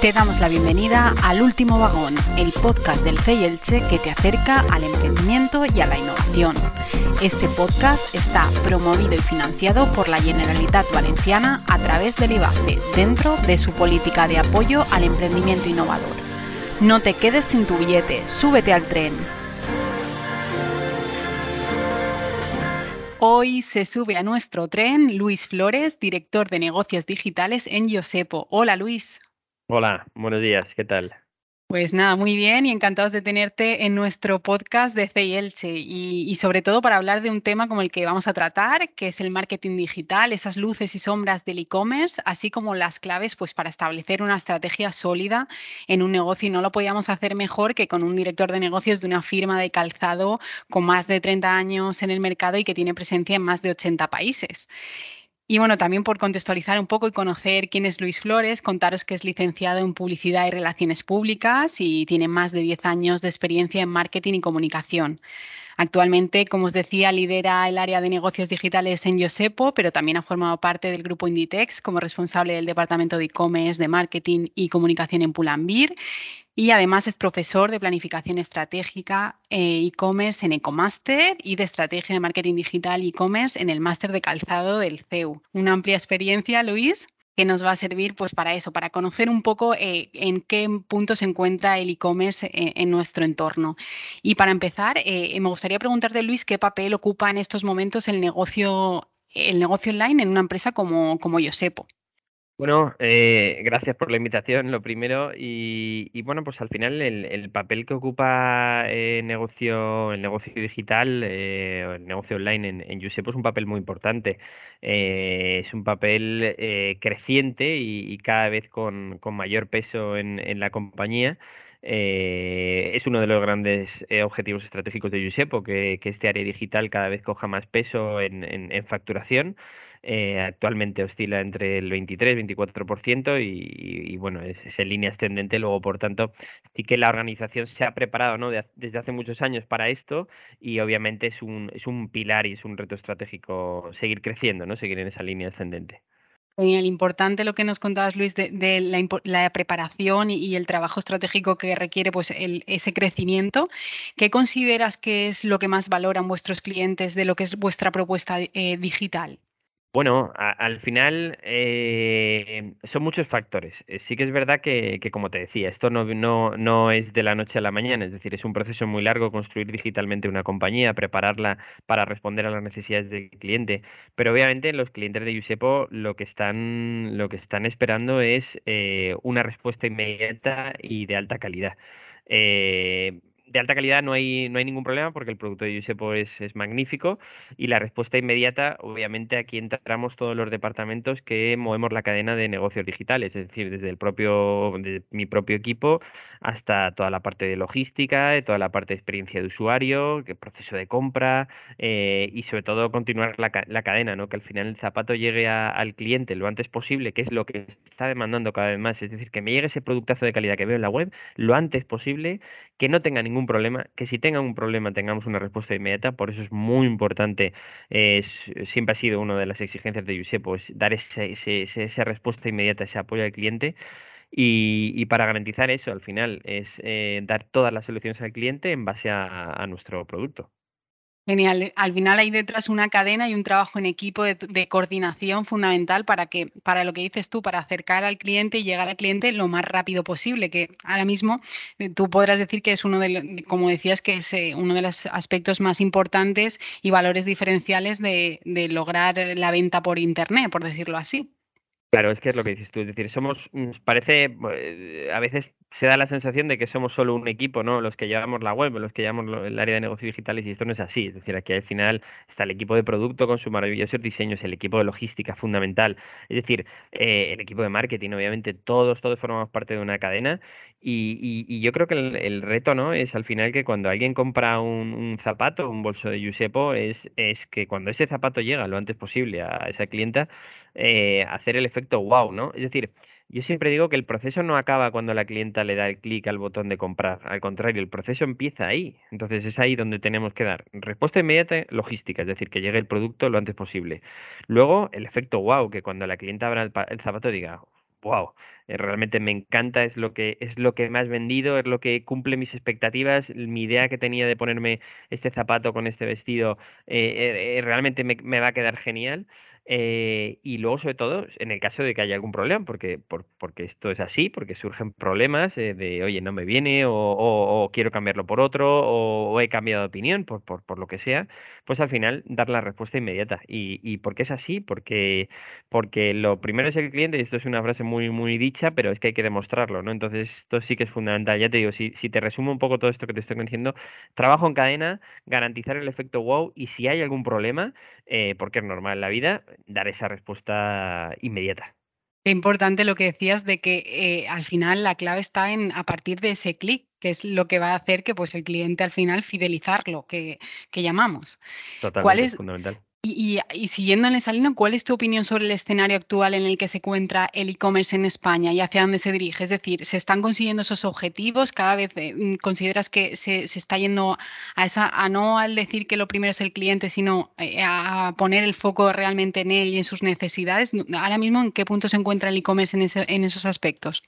Te damos la bienvenida al Último Vagón, el podcast del CEI que te acerca al emprendimiento y a la innovación. Este podcast está promovido y financiado por la Generalitat Valenciana a través del IBACE, dentro de su política de apoyo al emprendimiento innovador. No te quedes sin tu billete, súbete al tren. Hoy se sube a nuestro tren Luis Flores, director de negocios digitales en Yosepo. Hola Luis. Hola, buenos días, ¿qué tal? Pues nada, muy bien y encantados de tenerte en nuestro podcast de CEI y, y, sobre todo para hablar de un tema como el que vamos a tratar, que es el marketing digital, esas luces y sombras del e-commerce, así como las claves pues, para establecer una estrategia sólida en un negocio y no lo podíamos hacer mejor que con un director de negocios de una firma de calzado con más de 30 años en el mercado y que tiene presencia en más de 80 países. Y bueno, también por contextualizar un poco y conocer quién es Luis Flores, contaros que es licenciado en Publicidad y Relaciones Públicas y tiene más de 10 años de experiencia en marketing y comunicación. Actualmente, como os decía, lidera el área de negocios digitales en Yosepo, pero también ha formado parte del grupo Inditex como responsable del departamento de e-commerce, de marketing y comunicación en Pulambir y además es profesor de planificación estratégica e e-commerce en Ecomaster y de estrategia de marketing digital e-commerce en el máster de calzado del CEU. Una amplia experiencia, Luis, que nos va a servir pues para eso, para conocer un poco eh, en qué punto se encuentra el e-commerce en, en, nuestro entorno. Y para empezar, eh, me gustaría preguntarte, Luis, qué papel ocupa en estos momentos el negocio, el negocio online en una empresa como, como Yosepo. Bueno, eh, gracias por la invitación, lo primero. Y, bueno, pues al final el, el papel que ocupa el negocio, el negocio digital, eh, el negocio online en, en es un papel muy importante. Eh, es un papel eh, creciente y, cada vez con, mayor peso en, la compañía. Eh, es uno de los grandes eh, objetivos estratégicos de Yusepo, que, que, este área digital cada vez coja más peso en facturación. Eh, actualmente oscila entre el 23-24% y, y, y, bueno, es, en línea ascendente. Luego, por tanto, sí que la organización se ha preparado ¿no? de, desde hace muchos años para esto y obviamente es un, es un pilar y es un reto estratégico seguir creciendo, ¿no? seguir en esa línea ascendente. Genial, importante lo que nos contabas, Luis, de, la, preparación y, y, el trabajo estratégico que requiere pues, el, ese crecimiento. ¿Qué consideras que es lo que más valoran vuestros clientes de lo que es vuestra propuesta eh, digital? Bueno, al final eh, son muchos factores. Eh, sí que es verdad que, que como te decía, esto no, no, no, es de la noche a la mañana, es decir, es un proceso muy largo construir digitalmente una compañía, prepararla para responder a las necesidades del cliente. Pero obviamente los clientes de Yusepo lo que están, lo que están esperando es eh, una respuesta inmediata y de alta calidad. Eh, de alta calidad no hay, no hay ningún problema porque el producto de Yusepo es, es magnífico y la respuesta inmediata, obviamente aquí entramos todos los departamentos que movemos la cadena de negocios digitales, es decir, desde el propio, de mi propio equipo hasta toda la parte de logística, toda la parte de experiencia de usuario, el proceso de compra eh, y sobre todo continuar la, la, cadena, ¿no? que al final el zapato llegue al cliente lo antes posible, que es lo que está demandando cada vez más, es decir, que me llegue ese productazo de calidad que veo en la web lo antes posible, que no tenga ningún problema, que si tengan un problema tengamos una respuesta inmediata, por eso es muy importante, eh, siempre ha sido una de las exigencias de USE, pues dar ese, ese, esa respuesta inmediata, ese apoyo al cliente. Y, para garantizar eso, al final, es eh, dar todas las soluciones al cliente en base a nuestro producto. Genial. Al final hay detrás una cadena y un trabajo en equipo de, coordinación fundamental para que, para lo que dices tú, para acercar al cliente y llegar al cliente lo más rápido posible, que ahora mismo eh, tú podrás decir que es uno de, como decías, que es eh, uno de los aspectos más importantes y valores diferenciales de lograr la venta por Internet, por decirlo así. Claro, es que es lo que dices tú, es decir, somos, mm, parece, eh, a veces se da la sensación de que somos solo un equipo, ¿no? Los que llevamos la web, los que llevamos el área de negocios digitales y esto no es así, es decir, aquí al final está el equipo de producto con sus maravillosos diseños, el equipo de logística fundamental, es decir, eh, el equipo de marketing, obviamente todos, todos formamos parte de una cadena y, y, yo creo que el, reto, ¿no? Es al final que cuando alguien compra un, un zapato, un bolso de Yusepo, es, es que cuando ese zapato llega lo antes posible a esa clienta, eh, hacer el efecto wow, ¿no? Es decir, yo siempre digo que el proceso no acaba cuando la clienta le da el clic al botón de comprar. Al contrario, el proceso empieza ahí. Entonces es ahí donde tenemos que dar respuesta inmediata logística, es decir, que llegue el producto lo antes posible. Luego, el efecto wow, que cuando la clienta abra el, el zapato diga, wow, eh, realmente me encanta, es lo que es lo que me has vendido, es lo que cumple mis expectativas, mi idea que tenía de ponerme este zapato con este vestido eh, eh, realmente me, me va a quedar genial. Eh, y luego, sobre todo, en el caso de que haya algún problema, porque, por- porque esto es así, porque surgen problemas eh, de, oye, no me viene, o, o- o quiero cambiarlo por otro, o, he cambiado de opinión, por, por, por lo que sea, pues al final dar la respuesta inmediata. ¿Y, y por qué es así? Porque, porque lo primero es el cliente, y esto es una frase muy, muy dicha, pero es que hay que demostrarlo, ¿no? Entonces, esto sí que es fundamental. Ya te digo, si, si te resumo un poco todo esto que te estoy diciendo, trabajo en cadena, garantizar el efecto wow, y si hay algún problema, eh, porque es normal en la vida, dar esa respuesta inmediata. Qué importante lo que decías de que eh, al final la clave está en a partir de ese clic, que es lo que va a hacer que pues el cliente al final fidelizarlo, que, que llamamos. ¿Cuál Totalmente, es, fundamental. Y, siguiendo en esa línea, ¿cuál es tu opinión sobre el escenario actual en el que se encuentra el e-commerce en España y hacia dónde se dirige? Es decir, ¿se están consiguiendo esos objetivos? ¿Cada vez eh, mm, consideras que se, se está yendo a esa, a no al decir que lo primero es el cliente, sino eh, a poner el foco realmente en él y en sus necesidades? Ahora mismo, ¿en qué punto se encuentra el e-commerce en, ese- en esos aspectos?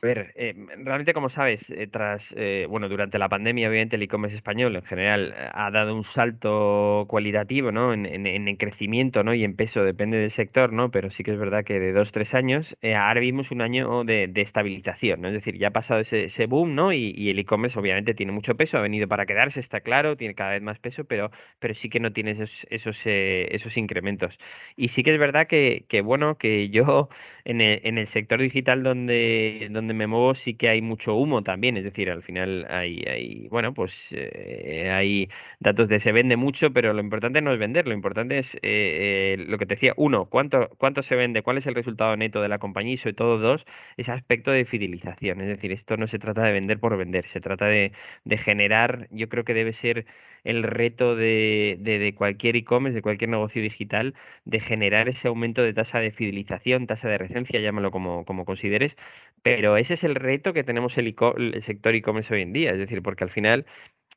A ver, eh, realmente como sabes, eh, tras, bueno, durante la pandemia, obviamente el e-commerce español en general ha dado un salto cualitativo, ¿no? En, en, en crecimiento, ¿no? Y en peso, depende del sector, ¿no? Pero sí que es verdad que de dos, tres años, eh, ahora vivimos un año de, estabilización, ¿no? Es decir, ya ha pasado ese, boom, ¿no? Y, el e-commerce obviamente tiene mucho peso, ha venido para quedarse, está claro, tiene cada vez más peso, pero, pero sí que no tiene esos, esos, eh, esos incrementos. Y sí que es verdad que, que bueno, que yo en el, en el sector digital donde, donde me muevo sí que hay mucho humo también, es decir, al final hay, hay bueno, pues eh, hay datos de se vende mucho, pero lo importante no es vender, lo importante es eh, eh, lo que te decía, uno, cuánto, cuánto se vende, cuál es el resultado neto de la compañía y sobre todo dos, ese aspecto de fidelización, es decir, esto no se trata de vender por vender, se trata de, de generar, yo creo que debe ser el reto de, de, cualquier e-commerce, de cualquier negocio digital, de generar ese aumento de tasa de fidelización, tasa de recencia, llámalo como, como consideres, pero ese es el reto que tenemos el sector e-commerce hoy en día, es decir, porque al final,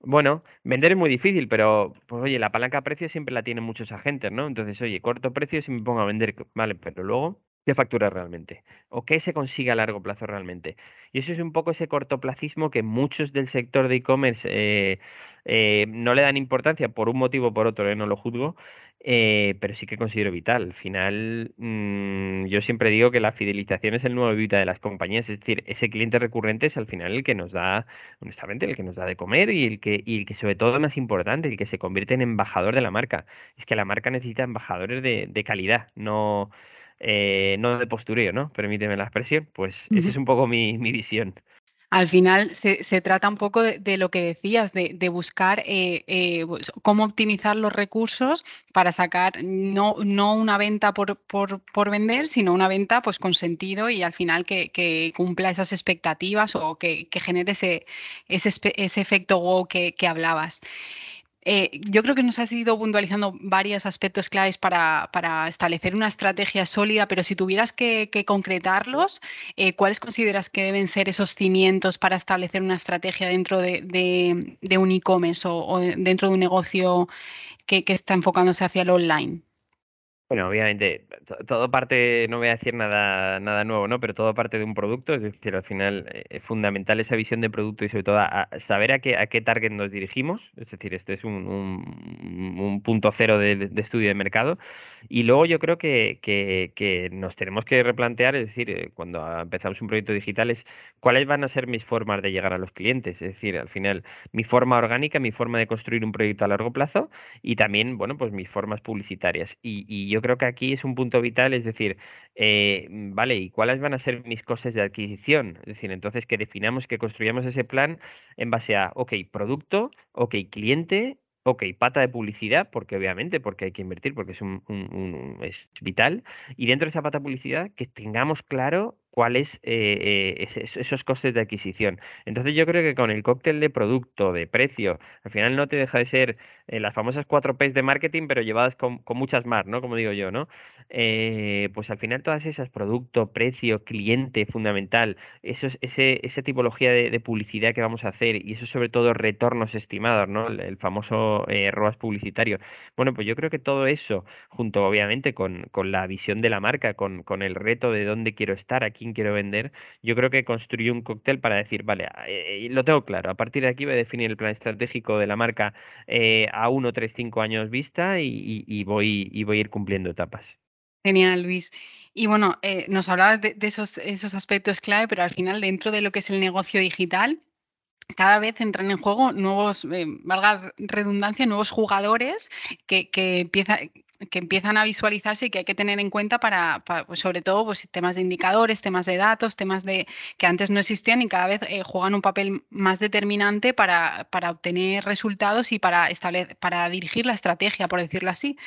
bueno, vender es muy difícil, pero pues oye, la palanca de precios siempre la tienen muchos agentes, ¿no? Entonces, oye, corto precio si me pongo a vender, vale, pero luego, ¿qué factura realmente? ¿O qué se consigue a largo plazo realmente? Y eso es un poco ese cortoplacismo que muchos del sector de e-commerce eh, eh, no le dan importancia por un motivo o por otro, eh, no lo juzgo, eh, pero sí que considero vital. Al final, mm, yo siempre digo que la fidelización es el nuevo vida de las compañías, es decir, ese cliente recurrente es al final el que nos da, honestamente, el que nos da de comer y el que, y el que sobre todo más importante, el que se convierte en embajador de la marca. Es que la marca necesita embajadores de, de calidad, no, eh, no de postureo, ¿no? Permíteme la expresión. Pues esa es un poco mi, mi visión. Al final se, se trata un poco de, de lo que decías, de, de buscar eh, eh, pues, cómo optimizar los recursos para sacar no, no una venta por, por, por vender, sino una venta pues, con sentido y al final que, que cumpla esas expectativas o que, que genere ese, ese, ese efecto wow que, que hablabas. Eh, yo creo que nos has ido puntualizando varios aspectos claves para, establecer una estrategia sólida, pero si tuvieras que, concretarlos, eh, ¿cuáles consideras que deben ser esos cimientos para establecer una estrategia dentro de, un e-commerce o, o de- dentro de un negocio que, que está enfocándose hacia el online? Bueno, obviamente, to- todo parte, no voy a decir nada, nada nuevo, ¿no? Pero todo parte de un producto, es decir, al final eh, es fundamental esa visión de producto y sobre todo a, saber a qué, a qué target nos dirigimos, es decir, este es un, un- un punto cero de estudio de mercado. Y luego yo creo que, que- nos tenemos que replantear, es decir, eh, cuando empezamos un proyecto digital, es cuáles van a ser mis formas de llegar a los clientes, es decir, al final, mi forma orgánica, mi forma de construir un proyecto a largo plazo y también, bueno, pues mis formas publicitarias. Y, y yo creo que aquí es un punto vital, es decir, eh, mm, vale, ¿y cuáles van a ser mis costes de adquisición? Es decir, entonces que definamos, que construyamos ese plan en base a, ok, producto, ok, cliente. Ok, pata de publicidad, porque obviamente, porque hay que invertir, porque es un, un- un- es vital. Y dentro de esa pata de publicidad, que tengamos claro cuáles eh, eh, esos costes de adquisición. Entonces yo creo que con el cóctel de producto, de precio, al final no te deja de ser eh, las famosas cuatro P's de marketing, pero llevadas con, con muchas más, ¿no? Como digo yo, ¿no? Eh, pues al final todas esas, producto, precio, cliente, fundamental, eso es- ese, esa tipología de, publicidad que vamos a hacer y eso sobre todo retornos estimados, ¿no? El, el famoso ROAS publicitario. Bueno, pues yo creo que todo eso, junto obviamente con, con la visión de la marca, con, con el reto de dónde quiero estar, a quién quiero vender, yo creo que construyo un cóctel para decir, vale, eh, lo tengo claro, a partir de aquí voy a definir el plan estratégico de la marca eh, a uno, tres, cinco años vista y, voy, y voy a ir cumpliendo etapas. Genial, Luis. Y bueno, eh, nos hablabas de, esos, esos aspectos clave, pero al final dentro de lo que es el negocio digital, cada vez entran en juego nuevos, eh, valga redundancia, nuevos jugadores que, que, que empiezan a visualizarse y que hay que tener en cuenta para, pues sobre todo pues, temas de indicadores, temas de datos, temas de que antes no existían y cada vez eh, juegan un papel más determinante para, para obtener resultados y para, para dirigir la estrategia, por decirlo así.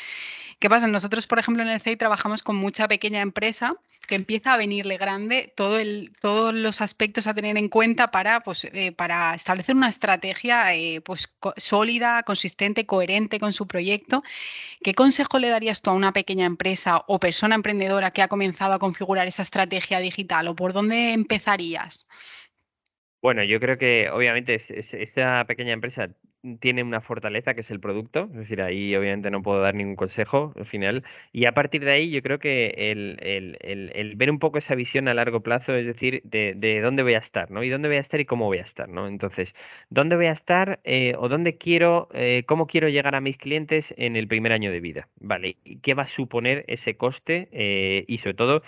¿Qué pasa? Nosotros, por ejemplo, en el CEI trabajamos con mucha pequeña empresa que empieza a venirle grande todo el, todos los aspectos a tener en cuenta para, pues, eh, para establecer una estrategia eh, pues, sólida, consistente, coherente con su proyecto. ¿Qué consejo le darías tú a una pequeña empresa o persona emprendedora que ha comenzado a configurar esa estrategia digital o por dónde empezarías? Bueno, yo creo que obviamente esta pequeña empresa tiene una fortaleza que es el producto, es decir, ahí obviamente no puedo dar ningún consejo al final, y a partir de ahí yo creo que el, el, el, ver un poco esa visión a largo plazo, es decir, de, de, dónde voy a estar, ¿no? Y dónde voy a estar y cómo voy a estar, ¿no? Entonces, ¿dónde voy a estar eh, o dónde quiero, eh, cómo quiero llegar a mis clientes en el primer año de vida? ¿Vale? ¿Y qué va a suponer ese coste? Eh, y sobre todo,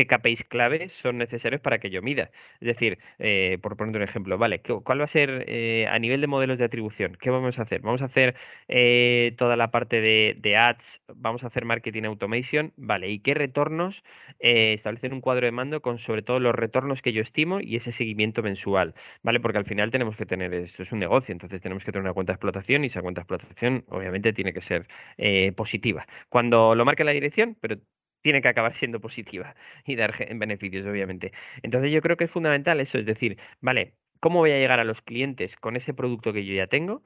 qué KPIs claves son necesarios para que yo mida. Es decir, eh, por poner un ejemplo, vale, ¿cuál va a ser eh, a nivel de modelos de atribución? ¿Qué vamos a hacer? Vamos a hacer eh, toda la parte de, de, ads, vamos a hacer marketing automation, vale, ¿y qué retornos? establecer un cuadro de mando con sobre todo los retornos que yo estimo y ese seguimiento mensual, ¿vale? Porque al final tenemos que tener, esto es un negocio, entonces tenemos que tener una cuenta de explotación y esa cuenta de explotación obviamente tiene que ser positiva. Cuando lo marque la dirección, pero tiene que acabar siendo positiva y dar beneficios, obviamente. Entonces yo creo que es fundamental eso, es decir, vale, ¿cómo voy a llegar a los clientes con ese producto que yo ya tengo?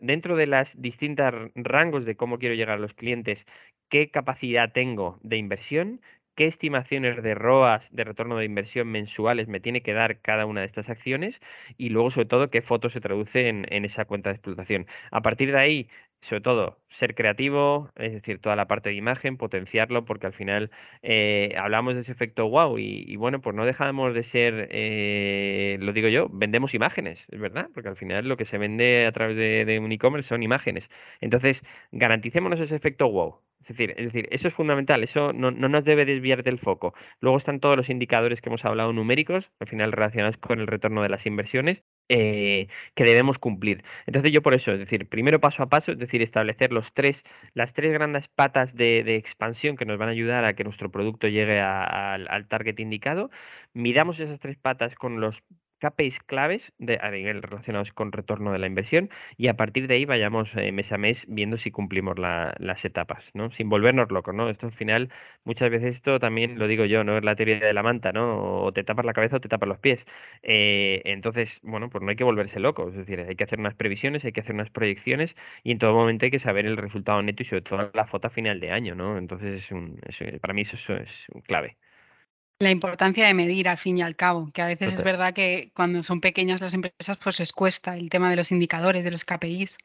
dentro de las distintas rangos de cómo quiero llegar a los clientes, ¿qué capacidad tengo de inversión? qué estimaciones de ROAS, de retorno de inversión mensuales me tiene que dar cada una de estas acciones y luego sobre todo qué fotos se traduce en, esa cuenta de explotación. A partir de ahí, sobre todo, ser creativo, es decir, toda la parte de imagen, potenciarlo, porque al final eh, hablamos de ese efecto wow y, bueno, pues no dejamos de ser, eh, lo digo yo, vendemos imágenes, es verdad, porque al final lo que se vende a través de, de un e-commerce son imágenes. Entonces, garanticémonos ese efecto wow. Es decir, es decir, eso es fundamental, eso no, no, nos debe desviar del foco. Luego están todos los indicadores que hemos hablado numéricos, al final relacionados con el retorno de las inversiones, eh, que debemos cumplir. Entonces yo por eso, es decir, primero paso a paso, es decir, establecer los tres, las tres grandes patas de, de expansión que nos van a ayudar a que nuestro producto llegue al target indicado. Midamos esas tres patas con los KPIs claves de, a nivel relacionados con retorno de la inversión y a partir de ahí vayamos eh, mes a mes viendo si cumplimos las etapas, ¿no? Sin volvernos locos, ¿no? Esto al final, muchas veces esto también lo digo yo, ¿no? Es la teoría de la manta, ¿no? O te tapas la cabeza o te tapas los pies. Eh, entonces, bueno, pues no hay que volverse locos, es decir, hay que hacer unas previsiones, hay que hacer unas proyecciones y en todo momento hay que saber el resultado neto y sobre todo la foto final de año, ¿no? Entonces, es un, para mí eso, eso es clave. La importancia de medir al fin y al cabo, que a veces es verdad que cuando son pequeñas las empresas pues les cuesta el tema de los indicadores, de los KPIs.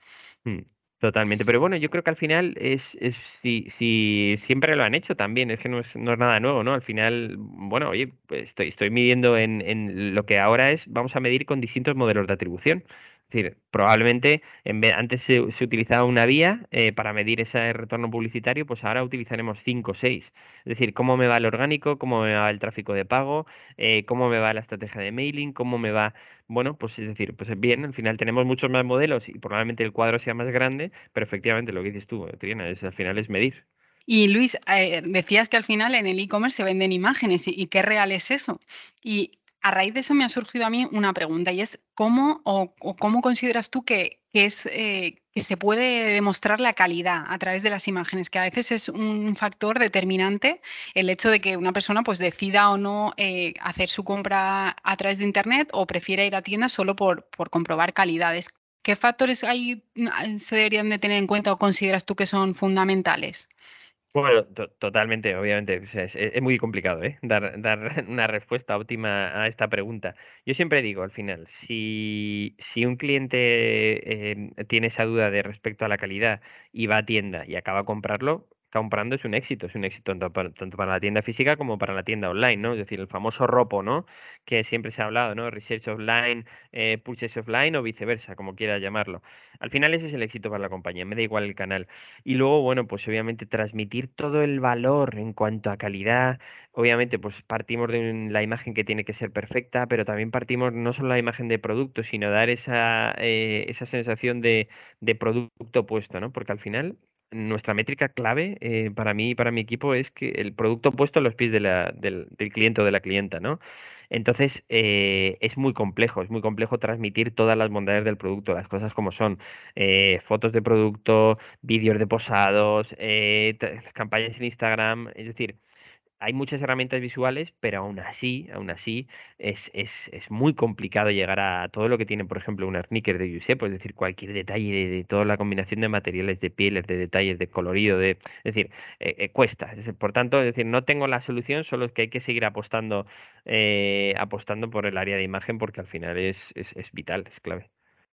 Mm, totalmente, pero bueno, yo creo que al final es, es si, si siempre lo han hecho también, es que no es, no es nada nuevo, ¿no? Al final, bueno, oye, pues estoy, estoy midiendo en, en lo que ahora es, vamos a medir con distintos modelos de atribución. Es decir, probablemente en vez, antes se, utilizaba una vía eh, para medir ese retorno publicitario, pues ahora utilizaremos cinco o seis. Es decir, cómo me va el orgánico, cómo me va el tráfico de pago, eh, cómo me va la estrategia de mailing, cómo me va... Bueno, pues es decir, pues bien, al final tenemos muchos más modelos y probablemente el cuadro sea más grande, pero efectivamente lo que dices tú, Triana, es, al final es medir. Y Luis, eh, decías que al final en el e-commerce se venden imágenes y, y, qué real es eso. Y a raíz de eso me ha surgido a mí una pregunta y es cómo o, cómo consideras tú que, es, eh, que se puede demostrar la calidad a través de las imágenes, que a veces es un factor determinante el hecho de que una persona pues decida o no eh, hacer su compra a través de internet o prefiera ir a tiendas solo por, por comprobar calidades. ¿Qué factores ahí mm, se deberían de tener en cuenta o consideras tú que son fundamentales? Bueno, totalmente, obviamente. es, muy complicado, ¿eh? Dar, una respuesta óptima a esta pregunta. Yo siempre digo, al final, si, si un cliente em, tiene esa duda de respecto a la calidad y va a tienda y acaba a comprarlo, comprando es un éxito, es un éxito tanto para, la tienda física como para la tienda online, ¿no? Es decir, el famoso ROPO, ¿no? Que siempre se ha hablado, ¿no? Research offline, eh, purchase offline o viceversa, como quiera llamarlo. Al final ese es el éxito para la compañía, me da igual el canal. Y luego, bueno, pues obviamente transmitir todo el valor en cuanto a calidad, obviamente pues partimos de la imagen que tiene que ser perfecta, pero también partimos no solo la imagen de producto, sino dar esa, eh, esa sensación de, de producto puesto, ¿no? Porque al final nuestra métrica clave eh, para mí y para mi equipo es que el producto puesto a los pies del, cliente o de la clienta, ¿no? Entonces, eh, es muy complejo, es muy complejo transmitir todas las bondades del producto, las cosas como son, eh, fotos de producto, vídeos de posados, eh, campañas en Instagram, es decir, hay muchas herramientas visuales, pero aún así, aún así, es, es, es, muy complicado llegar a todo lo que tiene, por ejemplo, un sneaker de Giuseppe, es decir, cualquier detalle de, toda la combinación de materiales, de pieles, de detalles, de colorido, de, es decir, eh, eh, cuesta. Por tanto, es decir, no tengo la solución, solo es que hay que seguir apostando, eh, apostando por el área de imagen, porque al final es, es, es vital, es clave.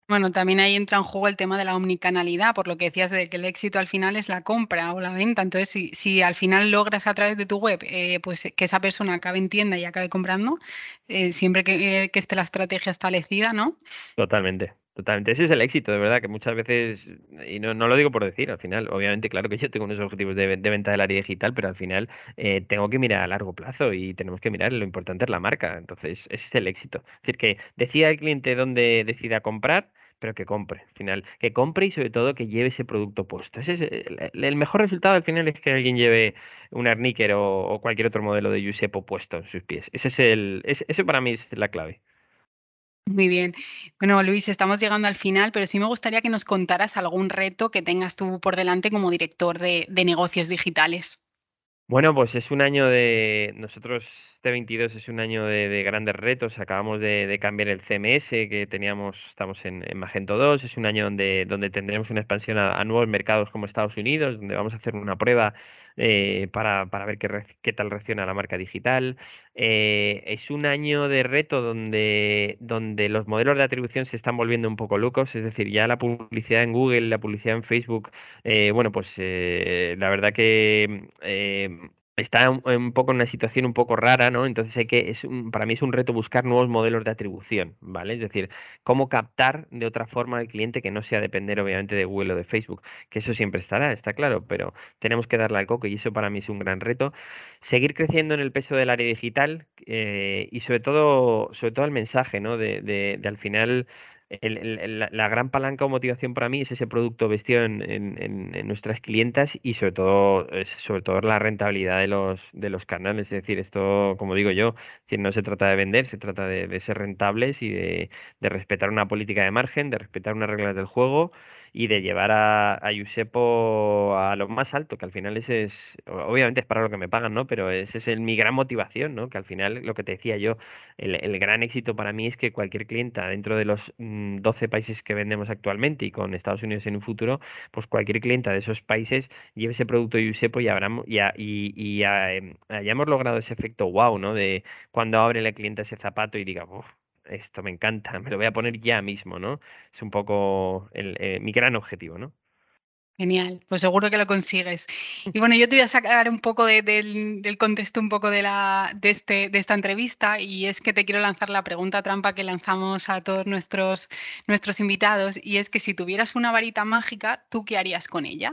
Bueno, también ahí entra en juego el tema de la omnicanalidad, por lo que decías de que el éxito al final es la compra o la venta. Entonces, si, si al final logras a través de tu web eh, pues que esa persona acabe en tienda y acabe comprando, eh, siempre que, que, esté la estrategia establecida, ¿no? Totalmente. Totalmente, ese es el éxito, de verdad, que muchas veces, y no, no lo digo por decir, al final, obviamente, claro que yo tengo unos objetivos de, de venta del área digital, pero al final eh, tengo que mirar a largo plazo y tenemos que mirar, lo importante es la marca, entonces ese es el éxito. Es decir, que decida el cliente dónde decida comprar, pero que compre, al final, que compre y sobre todo que lleve ese producto puesto. Ese es el, mejor resultado al final es que alguien lleve un sneaker o, cualquier otro modelo de Giuseppe puesto en sus pies. Ese es el, ese para mí es la clave. Muy bien. Bueno, Luis, estamos llegando al final, pero sí me gustaría que nos contaras algún reto que tengas tú por delante como director de, de negocios digitales. Bueno, pues es un año de nosotros este 22 es un año de, de grandes retos. Acabamos de, cambiar el CMS que teníamos, estamos en, en, Magento 2. Es un año donde, donde tendremos una expansión a, a, nuevos mercados como Estados Unidos, donde vamos a hacer una prueba eh, para, para, ver qué, tal reacciona la marca digital. Eh, es un año de reto donde, donde los modelos de atribución se están volviendo un poco locos, es decir, ya la publicidad en Google, la publicidad en Facebook, eh, bueno, pues eh, la verdad que está un, poco en una situación un poco rara, ¿no? Entonces hay que, es un, para mí es un reto buscar nuevos modelos de atribución, ¿vale? Es decir, cómo captar de otra forma al cliente que no sea depender obviamente de Google o de Facebook, que eso siempre estará, está claro, pero tenemos que darle al coco y eso para mí es un gran reto. Seguir creciendo en el peso del área digital eh, y sobre todo, sobre todo el mensaje, ¿no? De, de, de al final la, gran palanca o motivación para mí es ese producto vestido en, en, nuestras clientas y sobre todo, sobre todo la rentabilidad de los, de los canales. Es decir, esto, como digo yo, no se trata de vender, se trata de, de ser rentables y de, de, respetar una política de margen, de respetar unas reglas del juego y de llevar a, a Yusepo a lo más alto, que al final ese es, obviamente es para lo que me pagan, ¿no? Pero ese es el, mi gran motivación, ¿no? Que al final, lo que te decía yo, el, el gran éxito para mí es que cualquier clienta dentro de los 12 mm, países que vendemos actualmente y con Estados Unidos en un futuro, pues cualquier clienta de esos países lleve ese producto Yusepo y, habrá, y, y, y eh, hayamos logrado ese efecto wow, ¿no? De cuando abre la clienta ese zapato y diga, uff, esto me encanta, me lo voy a poner ya mismo, ¿no? Es un poco el, eh, mi gran objetivo, ¿no? Genial, pues seguro que lo consigues. Y bueno, yo te voy a sacar un poco de, del, del, contexto, un poco de, la, de, este, de esta entrevista, y es que te quiero lanzar la pregunta trampa que lanzamos a todos nuestros, nuestros invitados, y es que si tuvieras una varita mágica, ¿tú qué harías con ella?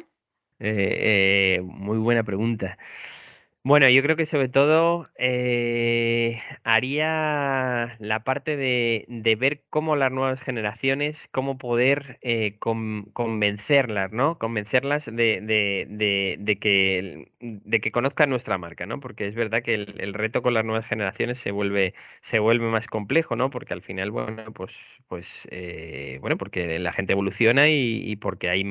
Eh, eh, muy buena pregunta. Bueno, yo creo que sobre todo eh, haría la parte de, ver cómo las nuevas generaciones, cómo poder eh, con, convencerlas, ¿no? Convencerlas de, que, conozcan nuestra marca, ¿no? Porque es verdad que el, reto con las nuevas generaciones se vuelve, más complejo, ¿no? Porque al final, bueno, pues, pues eh, bueno, porque la gente evoluciona y porque hay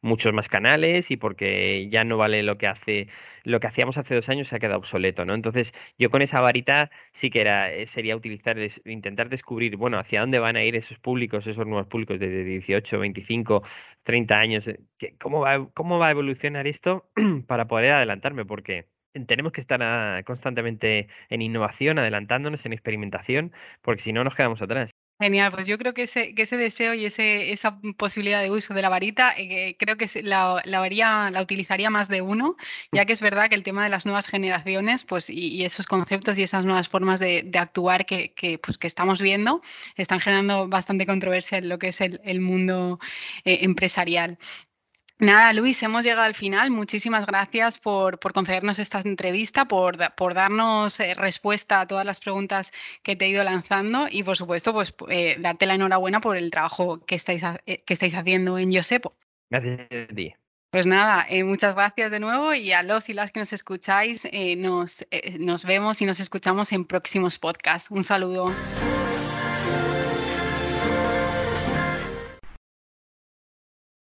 muchos más canales y porque ya no vale lo que hace lo que hacíamos hace dos años se ha quedado obsoleto, ¿no? Entonces, yo con esa varita sí que era, eh, sería utilizar, intentar descubrir, bueno, hacia dónde van a ir esos públicos, esos nuevos públicos de 18, 25, 30 años, eh, ¿cómo va, cómo va a evolucionar esto para poder adelantarme? Porque tenemos que estar constantemente en innovación, adelantándonos en experimentación, porque si no nos quedamos atrás. Genial, pues yo creo que ese, que ese deseo y ese, esa posibilidad de uso de la varita, eh, creo que la, la, la utilizaría más de uno, ya que es verdad que el tema de las nuevas generaciones pues, y, esos conceptos y esas nuevas formas de, de actuar que, que, pues, que estamos viendo están generando bastante controversia en lo que es el, el mundo eh, empresarial. Nada, Luis, hemos llegado al final. Muchísimas gracias por, concedernos esta entrevista, por, por darnos eh, respuesta a todas las preguntas que te he ido lanzando y, por supuesto, pues eh, darte la enhorabuena por el trabajo que estáis, eh, que estáis haciendo en Yosepo. Gracias a ti. Pues nada, muchas gracias de nuevo y a los y las que nos escucháis, nos, nos vemos y nos escuchamos en próximos podcasts. Un saludo.